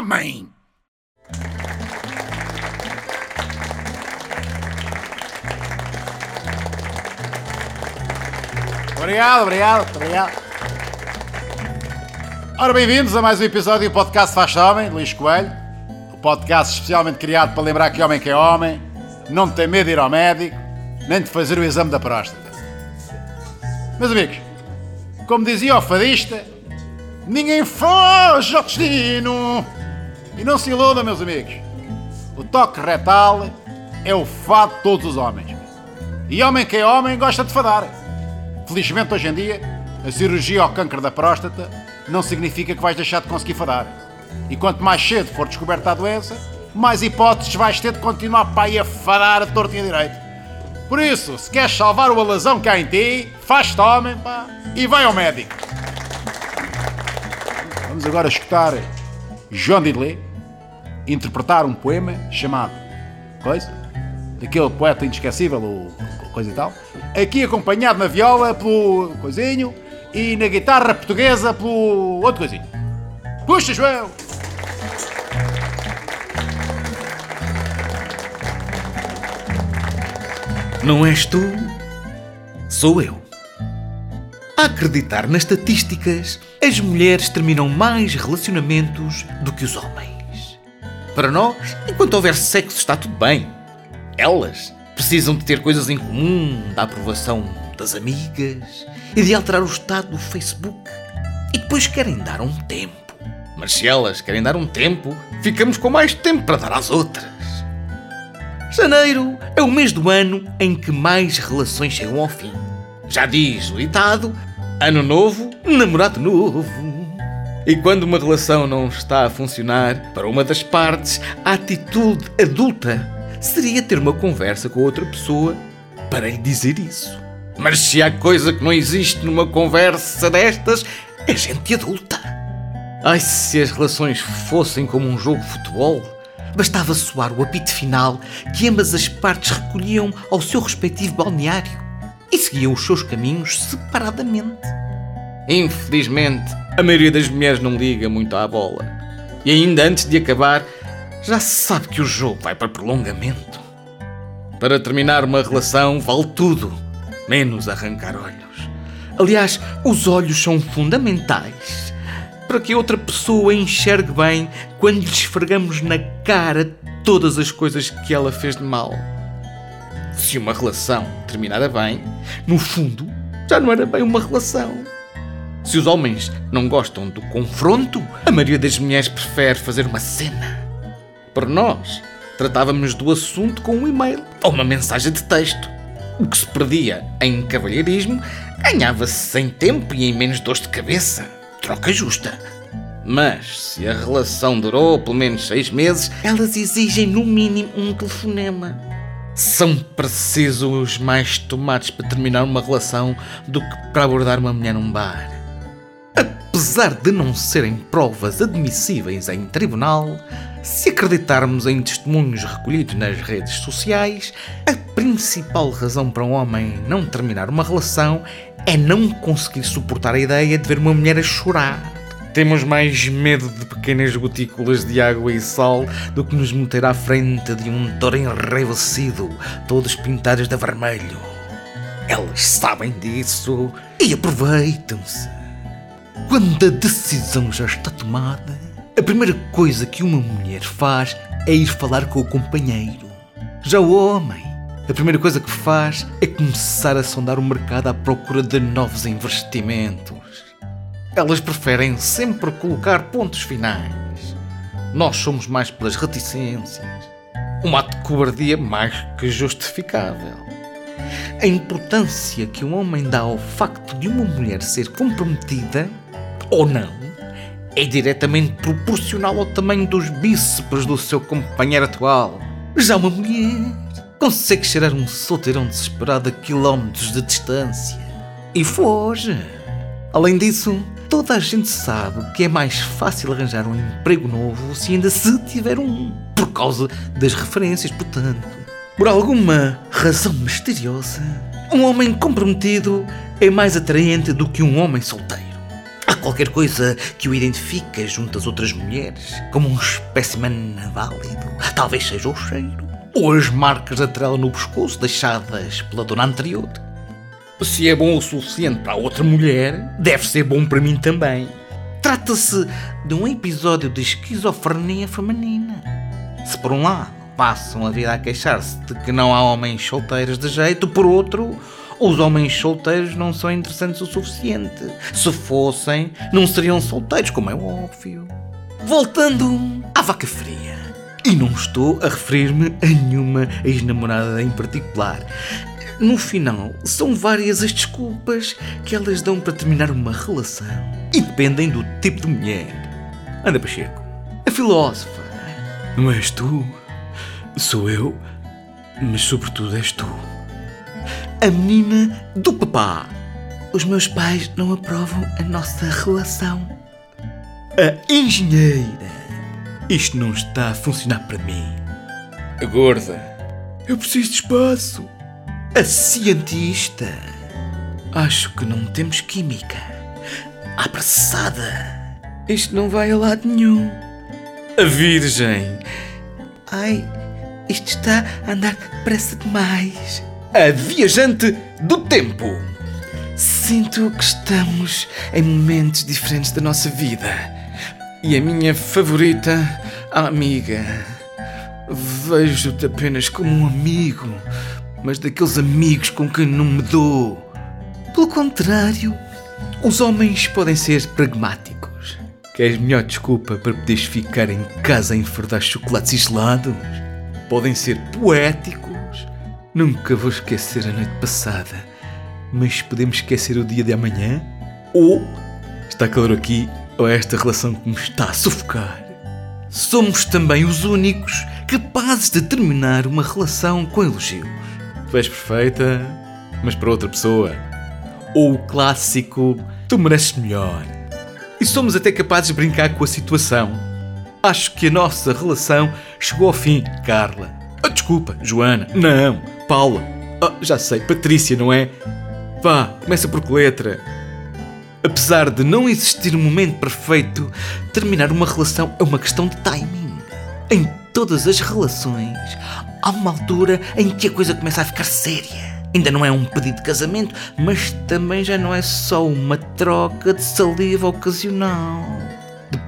homem! Obrigado, obrigado, obrigado. Ora, bem-vindos a mais um episódio do podcast Faz Homem, Luís Coelho. O podcast especialmente criado para lembrar que homem que é homem, não tem medo de ir ao médico, nem de fazer o exame da próstata. Meus amigos, como dizia o fadista, ninguém foge ao destino. E não se iluda, meus amigos. O toque retal é o fado de todos os homens. E homem que é homem gosta de fadar. Felizmente, hoje em dia, a cirurgia ao câncer da próstata não significa que vais deixar de conseguir fadar. E quanto mais cedo for descoberta a doença, mais hipóteses vais ter de continuar para aí a fadar a torta e a direito. Por isso, se queres salvar o alazão que há em ti, faz-te homem, pá, e vai ao médico. Vamos agora escutar João Diddley interpretar um poema chamado Coisa? Daquele poeta inesquecível, o coisa e tal. Aqui acompanhado na viola pelo coisinho e na guitarra portuguesa pelo outro coisinho. Puxa, João! Não és tu, sou eu. A acreditar nas estatísticas, as mulheres terminam mais relacionamentos do que os homens. Para nós, enquanto houver sexo, está tudo bem. Elas precisam de ter coisas em comum, da aprovação das amigas e de alterar o estado do Facebook. E depois querem dar um tempo. Mas se elas querem dar um tempo, ficamos com mais tempo para dar às outras. Janeiro é o mês do ano em que mais relações chegam ao fim. Já diz o ditado: Ano novo, namorado novo. E quando uma relação não está a funcionar, para uma das partes, a atitude adulta seria ter uma conversa com outra pessoa para lhe dizer isso. Mas se há coisa que não existe numa conversa destas, é gente adulta. Ai, se as relações fossem como um jogo de futebol, bastava soar o apito final que ambas as partes recolhiam ao seu respectivo balneário e seguiam os seus caminhos separadamente. Infelizmente, a maioria das mulheres não liga muito à bola. E ainda antes de acabar, já se sabe que o jogo vai para prolongamento. Para terminar uma relação, vale tudo, menos arrancar olhos. Aliás, os olhos são fundamentais para que outra pessoa enxergue bem quando lhe esfregamos na cara todas as coisas que ela fez de mal. Se uma relação terminara bem, no fundo, já não era bem uma relação. Se os homens não gostam do confronto, a maioria das mulheres prefere fazer uma cena. Para nós, tratávamos do assunto com um e-mail ou uma mensagem de texto. O que se perdia em cavalheirismo ganhava-se sem tempo e em menos dores de cabeça. Troca justa. Mas se a relação durou pelo menos seis meses, elas exigem no mínimo um telefonema. São precisos mais tomates para terminar uma relação do que para abordar uma mulher num bar. Apesar de não serem provas admissíveis em tribunal, se acreditarmos em testemunhos recolhidos nas redes sociais, a principal razão para um homem não terminar uma relação é não conseguir suportar a ideia de ver uma mulher a chorar. Temos mais medo de pequenas gotículas de água e sal do que nos meter à frente de um touro enraivecido, todos pintados de vermelho. Elas sabem disso e aproveitam-se. Quando a decisão já está tomada, a primeira coisa que uma mulher faz é ir falar com o companheiro. Já o homem, a primeira coisa que faz é começar a sondar o mercado à procura de novos investimentos. Elas preferem sempre colocar pontos finais. Nós somos mais pelas reticências. Um ato de cobardia mais que justificável. A importância que um homem dá ao facto de uma mulher ser comprometida ou não é diretamente proporcional ao tamanho dos bíceps do seu companheiro atual. Já uma mulher consegue cheirar um solteirão desesperado a quilómetros de distância e foge. Além disso, toda a gente sabe que é mais fácil arranjar um emprego novo se ainda se tiver um, por causa das referências, portanto. Por alguma razão misteriosa, um homem comprometido é mais atraente do que um homem solteiro. Qualquer coisa que o identifica junto às outras mulheres como um espécimen válido? Talvez seja o cheiro. Ou as marcas da trela no pescoço deixadas pela dona anterior. Se é bom o suficiente para outra mulher, deve ser bom para mim também. Trata-se de um episódio de esquizofrenia feminina. Se por um lado passam a vida a queixar-se de que não há homens solteiros de jeito, por outro, os homens solteiros não são interessantes o suficiente. Se fossem, não seriam solteiros, como é óbvio. Voltando à vaca fria. E não estou a referir-me a nenhuma ex-namorada em particular. No final, são várias as desculpas que elas dão para terminar uma relação. E dependem do tipo de mulher. Anda, Pacheco. A filósofa. Não és tu, sou eu, mas sobretudo és tu. A menina do papá. Os meus pais não aprovam a nossa relação. A engenheira. Isto não está a funcionar para mim. A gorda. Eu preciso de espaço. A cientista. Acho que não temos química. A apressada. Isto não vai a lado nenhum. A virgem. Ai, isto está a andar depressa demais. A viajante do tempo. Sinto que estamos em momentos diferentes da nossa vida. E a minha favorita, a amiga. Vejo-te apenas como um amigo, mas daqueles amigos com quem não me dou. Pelo contrário, os homens podem ser pragmáticos. Queres melhor desculpa para poderes ficar em casa a enfardar chocolates e gelados? Podem ser poéticos. Nunca vou esquecer a noite passada, mas podemos esquecer o dia de amanhã? Ou está calor aqui, ou é esta relação que me está a sufocar? Somos também os únicos capazes de terminar uma relação com elogios. Tu és perfeita, mas para outra pessoa. Ou o clássico, tu mereces melhor. E somos até capazes de brincar com a situação. Acho que a nossa relação chegou ao fim, Carla. Ah, desculpa, Joana. Não, Paula. Ah, já sei, Patrícia, não é? Vá, começa por que letra? Apesar de não existir um momento perfeito, terminar uma relação é uma questão de timing. Em todas as relações, há uma altura em que a coisa começa a ficar séria. Ainda não é um pedido de casamento, mas também já não é só uma troca de saliva ocasional.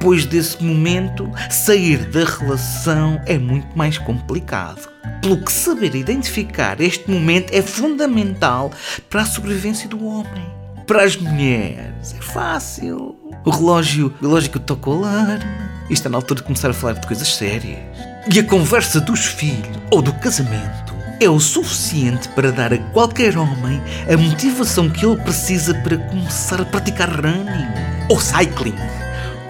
Depois desse momento, sair da relação é muito mais complicado. Pelo que saber identificar este momento é fundamental para a sobrevivência do homem. Para as mulheres é fácil. O relógio biológico toca o alarme. E está na altura de começar a falar de coisas sérias. E a conversa dos filhos ou do casamento é o suficiente para dar a qualquer homem a motivação que ele precisa para começar a praticar running, ou cycling,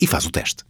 e faz o teste.